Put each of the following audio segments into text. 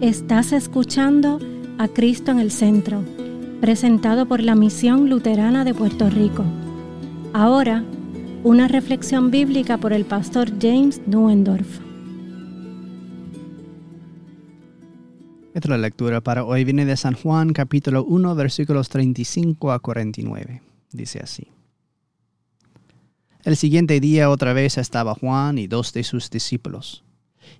Estás escuchando a Cristo en el Centro, presentado por la Misión Luterana de Puerto Rico. Ahora, una reflexión bíblica por el pastor James Nuendorf. Nuestra lectura para hoy viene de San Juan capítulo 1 versículos 35 a 49. Dice así. El siguiente día otra vez estaba Juan y dos de sus discípulos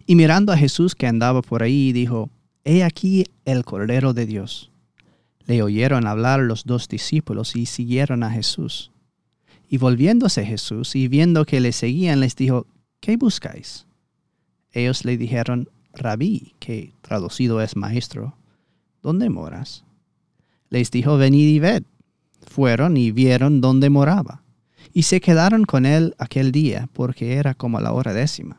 y mirando a Jesús que andaba por ahí, dijo, He aquí el Cordero de Dios. Le oyeron hablar los dos discípulos y siguieron a Jesús. Y volviéndose Jesús y viendo que le seguían, les dijo, ¿qué buscáis? Ellos le dijeron, Rabí, que traducido es maestro, ¿dónde moras? Les dijo, venid y ved. Fueron y vieron dónde moraba. Y se quedaron con él aquel día, porque era como la hora décima.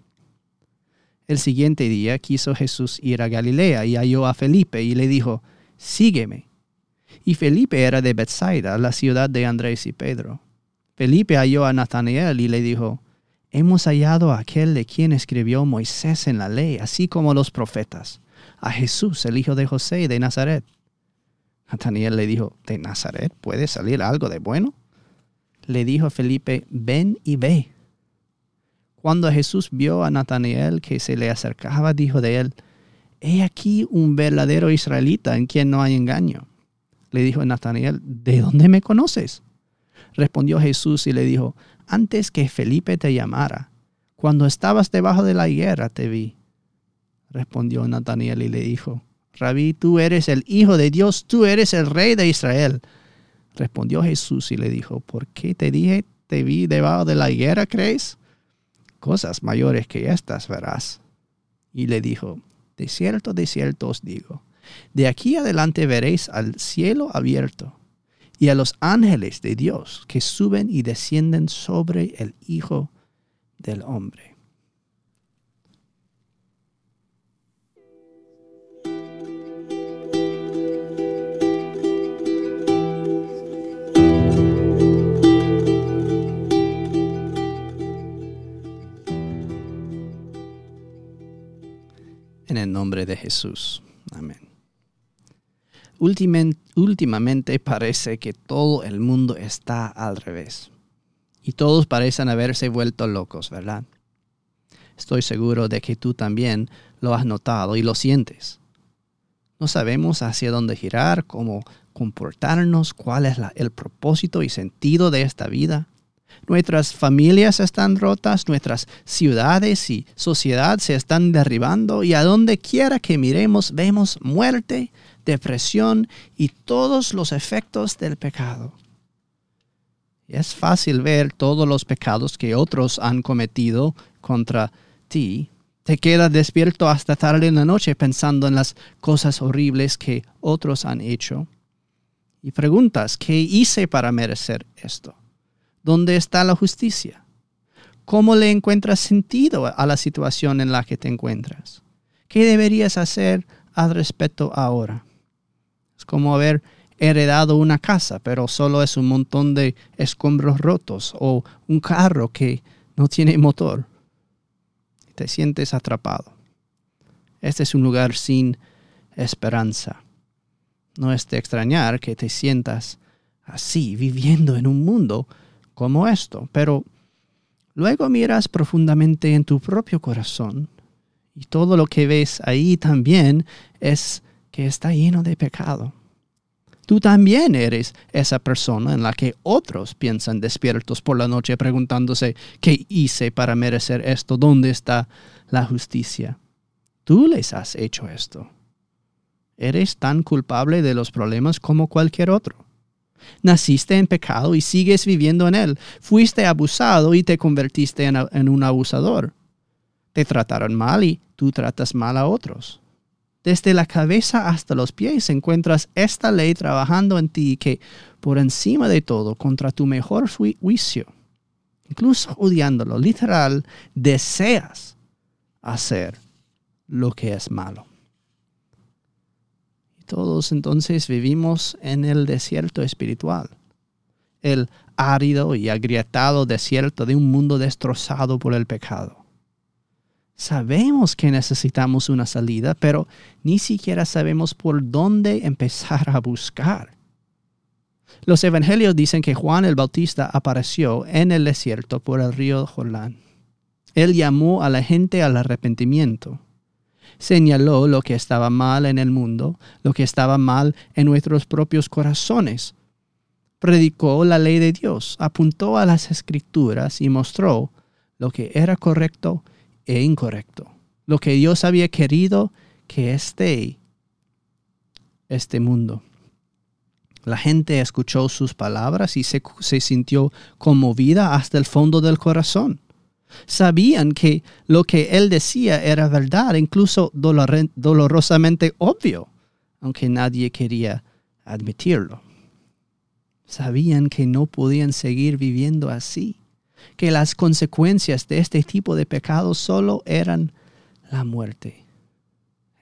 El siguiente día quiso Jesús ir a Galilea y halló a Felipe y le dijo, Sígueme. Y Felipe era de Bethsaida, la ciudad de Andrés y Pedro. Felipe halló a Natanael y le dijo, Hemos hallado a aquel de quien escribió Moisés en la ley, así como los profetas, a Jesús, el hijo de José de Nazaret. Natanael le dijo, ¿de Nazaret puede salir algo de bueno? Le dijo Felipe, ven y ve. Cuando Jesús vio a Natanael que se le acercaba, dijo de él, He aquí un verdadero israelita en quien no hay engaño. Le dijo Natanael, ¿de dónde me conoces? Respondió Jesús y le dijo, Antes que Felipe te llamara, cuando estabas debajo de la higuera te vi. Respondió Natanael y le dijo, Rabí, tú eres el Hijo de Dios, tú eres el Rey de Israel. Respondió Jesús y le dijo, ¿por qué te dije, te vi debajo de la higuera, crees? Cosas mayores que estas verás. Y le dijo, de cierto, de cierto os digo, de aquí adelante veréis al cielo abierto y a los ángeles de Dios que suben y descienden sobre el Hijo del Hombre. El nombre de Jesús. Amén. Últimamente parece que todo el mundo está al revés. Y todos parecen haberse vuelto locos, ¿verdad? Estoy seguro de que tú también lo has notado y lo sientes. No sabemos hacia dónde girar, cómo comportarnos, cuál es el propósito y sentido de esta vida. Nuestras familias están rotas, nuestras ciudades y sociedad se están derribando y a donde quiera que miremos vemos muerte, depresión y todos los efectos del pecado. es fácil ver todos los pecados que otros han cometido contra ti. Te quedas despierto hasta tarde en la noche pensando en las cosas horribles que otros han hecho. Y preguntas, ¿qué hice para merecer esto? ¿Dónde está la justicia? ¿Cómo le encuentras sentido a la situación en la que te encuentras? ¿Qué deberías hacer al respecto ahora? Es como haber heredado una casa, pero solo es un montón de escombros rotos o un carro que no tiene motor. Te sientes atrapado. Este es un lugar sin esperanza. No es de extrañar que te sientas así, viviendo en un mundo como esto, pero luego miras profundamente en tu propio corazón y todo lo que ves ahí también es que está lleno de pecado. Tú también eres esa persona en la que otros piensan despiertos por la noche preguntándose, ¿qué hice para merecer esto? ¿Dónde está la justicia? Tú les has hecho esto. Eres tan culpable de los problemas como cualquier otro. Naciste en pecado y sigues viviendo en él. Fuiste abusado y te convertiste en, un abusador. Te trataron mal y tú tratas mal a otros. Desde la cabeza hasta los pies encuentras esta ley trabajando en ti que, por encima de todo, contra tu mejor juicio, incluso odiándolo, literal, deseas hacer lo que es malo. Todos entonces vivimos en el desierto espiritual, el árido y agrietado desierto de un mundo destrozado por el pecado. Sabemos que necesitamos una salida, pero ni siquiera sabemos por dónde empezar a buscar. Los evangelios dicen que Juan el Bautista apareció en el desierto por el río Jordán. Él llamó a la gente al arrepentimiento. Señaló lo que estaba mal en el mundo, lo que estaba mal en nuestros propios corazones. Predicó la ley de Dios, apuntó a las escrituras y mostró lo que era correcto e incorrecto, lo que Dios había querido que esté este mundo. La gente escuchó sus palabras y se, se, sintió conmovida hasta el fondo del corazón. Sabían que lo que él decía era verdad, incluso dolorosamente obvio, aunque nadie quería admitirlo. Sabían que no podían seguir viviendo así que las consecuencias de este tipo de pecado solo eran la muerte.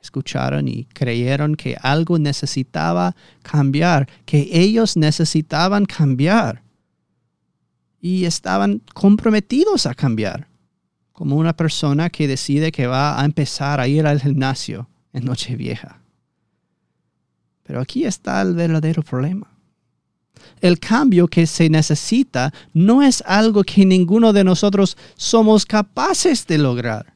Escucharon y creyeron que algo necesitaba cambiar, que ellos necesitaban cambiar. Y estaban comprometidos a cambiar, como una persona que decide que va a empezar a ir al gimnasio en Nochevieja. Pero aquí está el verdadero problema el cambio que se necesita no es algo que ninguno de nosotros somos capaces de lograr.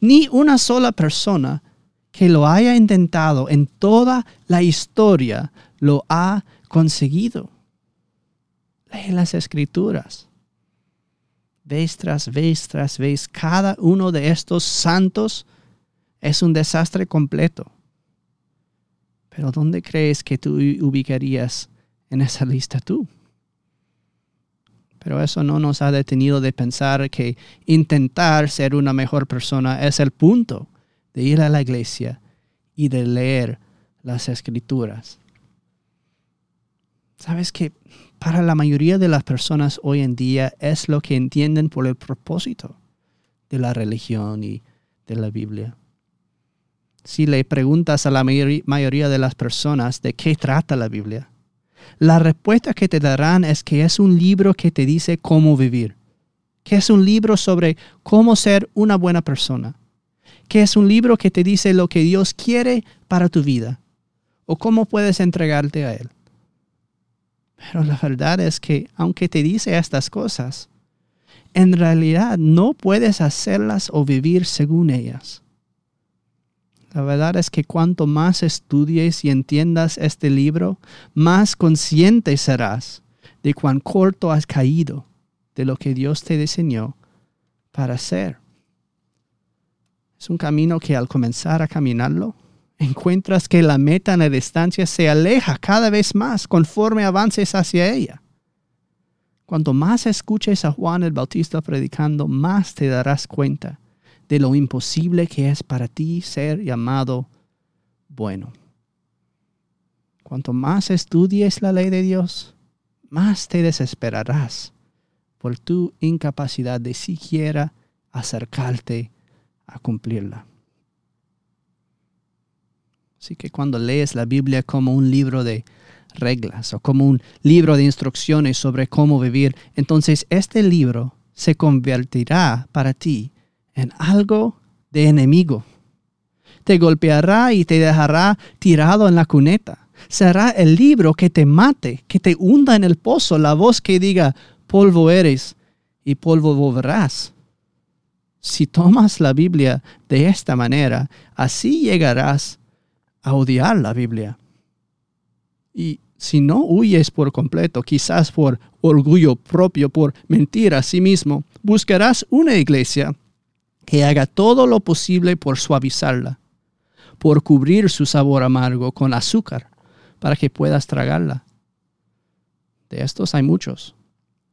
Ni una sola persona que lo haya intentado en toda la historia lo ha conseguido. Lee las escrituras. Vez tras vez tras vez, cada uno de estos santos es un desastre completo. Pero ¿dónde crees que tú ubicarías en esa lista tú. Pero eso no nos ha detenido de pensar que intentar ser una mejor persona es el punto de ir a la iglesia y de leer las escrituras. Sabes que para la mayoría de las personas hoy en día es lo que entienden por el propósito de la religión y de la Biblia. Si le preguntas a la mayoría de las personas de qué trata la Biblia, la respuesta que te darán es que es un libro que te dice cómo vivir, que es un libro sobre cómo ser una buena persona, que es un libro que te dice lo que Dios quiere para tu vida o cómo puedes entregarte a Él. Pero la verdad es que aunque te dice estas cosas, en realidad no puedes hacerlas o vivir según ellas. La verdad es que cuanto más estudies y entiendas este libro, más consciente serás de cuán corto has caído de lo que Dios te diseñó para ser. Es un camino que al comenzar a caminarlo, encuentras que la meta en la distancia se aleja cada vez más conforme avances hacia ella. Cuanto más escuches a Juan el Bautista predicando, más te darás cuenta de lo imposible que es para ti ser llamado bueno. Cuanto más estudies la ley de Dios, más te desesperarás por tu incapacidad de siquiera acercarte a cumplirla. Así que cuando lees la Biblia como un libro de reglas o como un libro de instrucciones sobre cómo vivir, entonces este libro se convertirá para ti en algo de enemigo. Te golpeará y te dejará tirado en la cuneta. Será el libro que te mate, que te hunda en el pozo, la voz que diga, polvo eres y polvo volverás. Si tomas la Biblia de esta manera, así llegarás a odiar la Biblia. Y si no huyes por completo, quizás por orgullo propio, por mentir a sí mismo, buscarás una iglesia que haga todo lo posible por suavizarla, por cubrir su sabor amargo con azúcar, para que puedas tragarla. De estos hay muchos.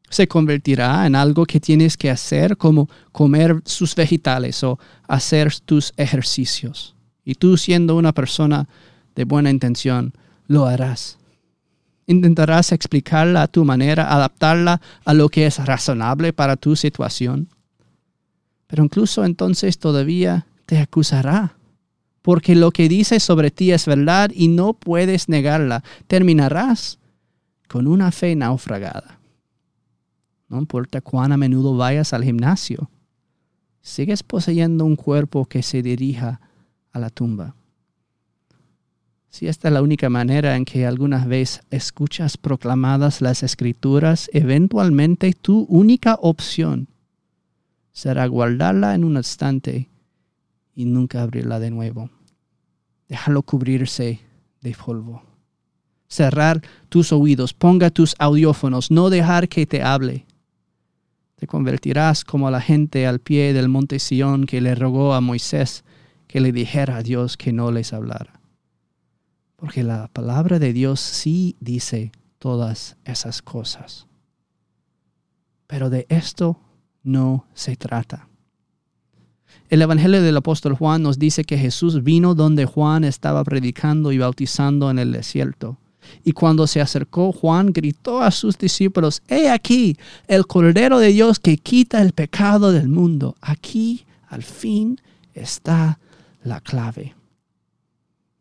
Se convertirá en algo que tienes que hacer como comer sus vegetales o hacer tus ejercicios. Y tú siendo una persona de buena intención, lo harás. Intentarás explicarla a tu manera, adaptarla a lo que es razonable para tu situación. Pero incluso entonces todavía te acusará, porque lo que dice sobre ti es verdad y no puedes negarla. Terminarás con una fe naufragada. No importa cuán a menudo vayas al gimnasio, sigues poseyendo un cuerpo que se dirija a la tumba. Si esta es la única manera en que alguna vez escuchas proclamadas las escrituras, eventualmente tu única opción será guardarla en un instante y nunca abrirla de nuevo. Déjalo cubrirse de polvo. Cerrar tus oídos, ponga tus audiófonos, no dejar que te hable. Te convertirás como la gente al pie del monte Sión que le rogó a Moisés que le dijera a Dios que no les hablara. Porque la palabra de Dios sí dice todas esas cosas. Pero de esto no se trata. El Evangelio del apóstol Juan nos dice que Jesús vino donde Juan estaba predicando y bautizando en el desierto. Y cuando se acercó, Juan gritó a sus discípulos, He aquí el Cordero de Dios que quita el pecado del mundo. Aquí, al fin, está la clave.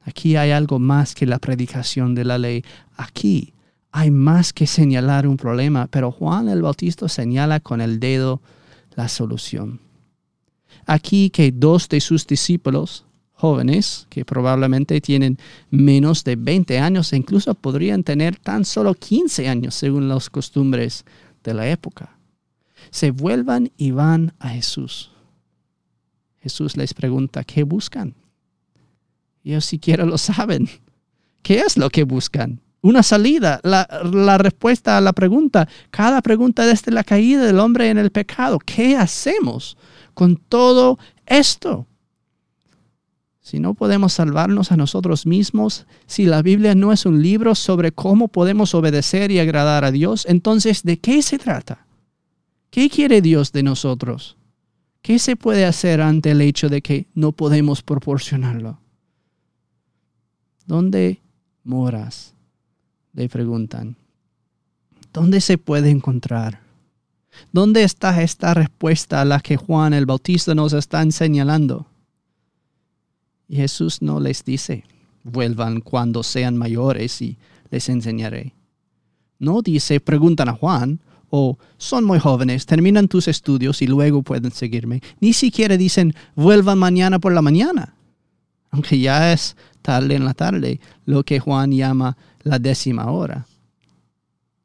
Aquí hay algo más que la predicación de la ley. Aquí hay más que señalar un problema, pero Juan el Bautista señala con el dedo la solución. Aquí que dos de sus discípulos, jóvenes, que probablemente tienen menos de 20 años e incluso podrían tener tan solo 15 años según las costumbres de la época, se vuelvan y van a Jesús. Jesús les pregunta, ¿qué buscan? Ellos siquiera lo saben. ¿Qué es lo que buscan? Una salida, la, la, respuesta a la pregunta. Cada pregunta desde la caída del hombre en el pecado. ¿Qué hacemos con todo esto? Si no podemos salvarnos a nosotros mismos, si la Biblia no es un libro sobre cómo podemos obedecer y agradar a Dios, entonces ¿de qué se trata? ¿Qué quiere Dios de nosotros? ¿Qué se puede hacer ante el hecho de que no podemos proporcionarlo? ¿Dónde moras? Le preguntan. ¿Dónde se puede encontrar? ¿Dónde está esta respuesta a la que Juan el Bautista nos está señalando? Y Jesús no les dice, vuelvan cuando sean mayores y les enseñaré. No dice, preguntan a Juan, o son muy jóvenes, terminan tus estudios y luego pueden seguirme. Ni siquiera dicen vuelvan mañana por la mañana, aunque ya es tarde en la tarde, lo que Juan llama la décima hora.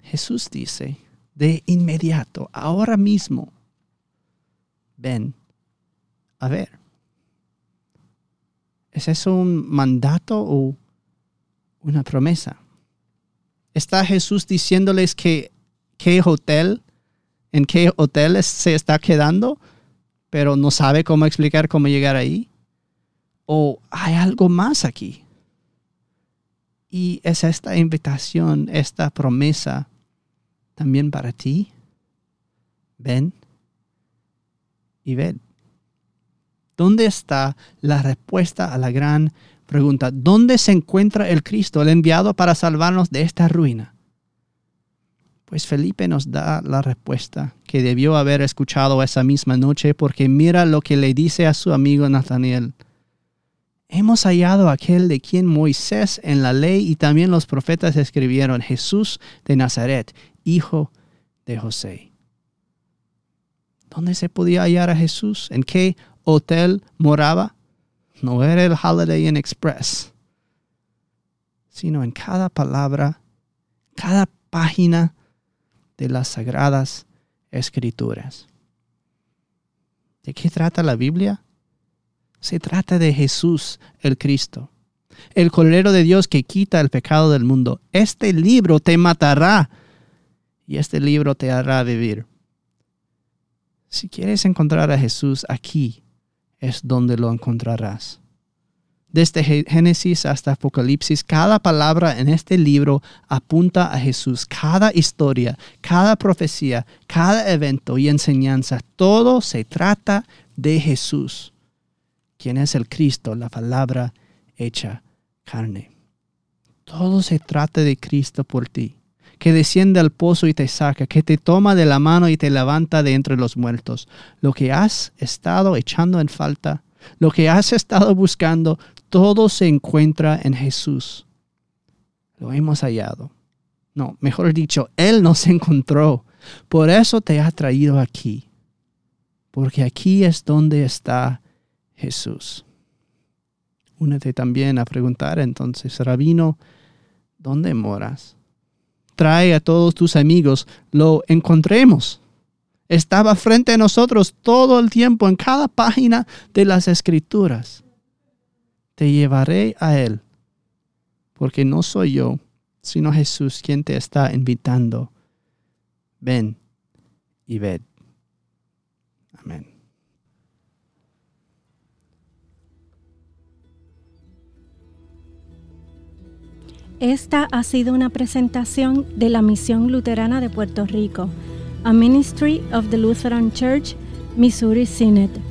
Jesús dice, de inmediato, ahora mismo, ven a ver. ¿Es eso un mandato o una promesa? ¿Está Jesús diciéndoles que qué hotel, en qué hotel se está quedando, pero no sabe cómo explicar cómo llegar ahí. O hay algo más aquí. Y es esta invitación, esta promesa también para ti. Ven y ven. ¿Dónde está la respuesta a la gran pregunta? ¿Dónde se encuentra el Cristo, el enviado para salvarnos de esta ruina? Pues Felipe nos da la respuesta que debió haber escuchado esa misma noche porque mira lo que le dice a su amigo Nathaniel. Hemos hallado aquel de quien Moisés en la ley y también los profetas escribieron, Jesús de Nazaret, hijo de José. ¿Dónde se podía hallar a Jesús? ¿En qué hotel moraba? No era el Holiday Inn Express, sino en cada palabra, cada página de las sagradas escrituras. ¿De qué trata la Biblia? Se trata de Jesús el Cristo, el Cordero de Dios que quita el pecado del mundo. Este libro te matará y este libro te hará vivir. Si quieres encontrar a Jesús aquí, es donde lo encontrarás. Desde Génesis hasta Apocalipsis, cada palabra en este libro apunta a Jesús. Cada historia, cada profecía, cada evento y enseñanza, todo se trata de Jesús. quien es el Cristo, la palabra hecha carne. Todo se trata de Cristo por ti, que desciende al pozo y te saca, que te toma de la mano y te levanta de entre los muertos. Lo que has estado echando en falta, lo que has estado buscando, todo se encuentra en Jesús. Lo hemos hallado. No, mejor dicho, Él nos encontró. Por eso te ha traído aquí. Porque aquí es donde está Jesús. Únete también a preguntar entonces, Rabino, ¿dónde moras? Trae a todos tus amigos, lo encontremos. Estaba frente a nosotros todo el tiempo en cada página de las escrituras. Te llevaré a Él, porque no soy yo, sino Jesús quien te está invitando. Ven y ved. Amén. Esta ha sido una presentación de la Misión Luterana de Puerto Rico, a Ministry of the Lutheran Church, Missouri Synod.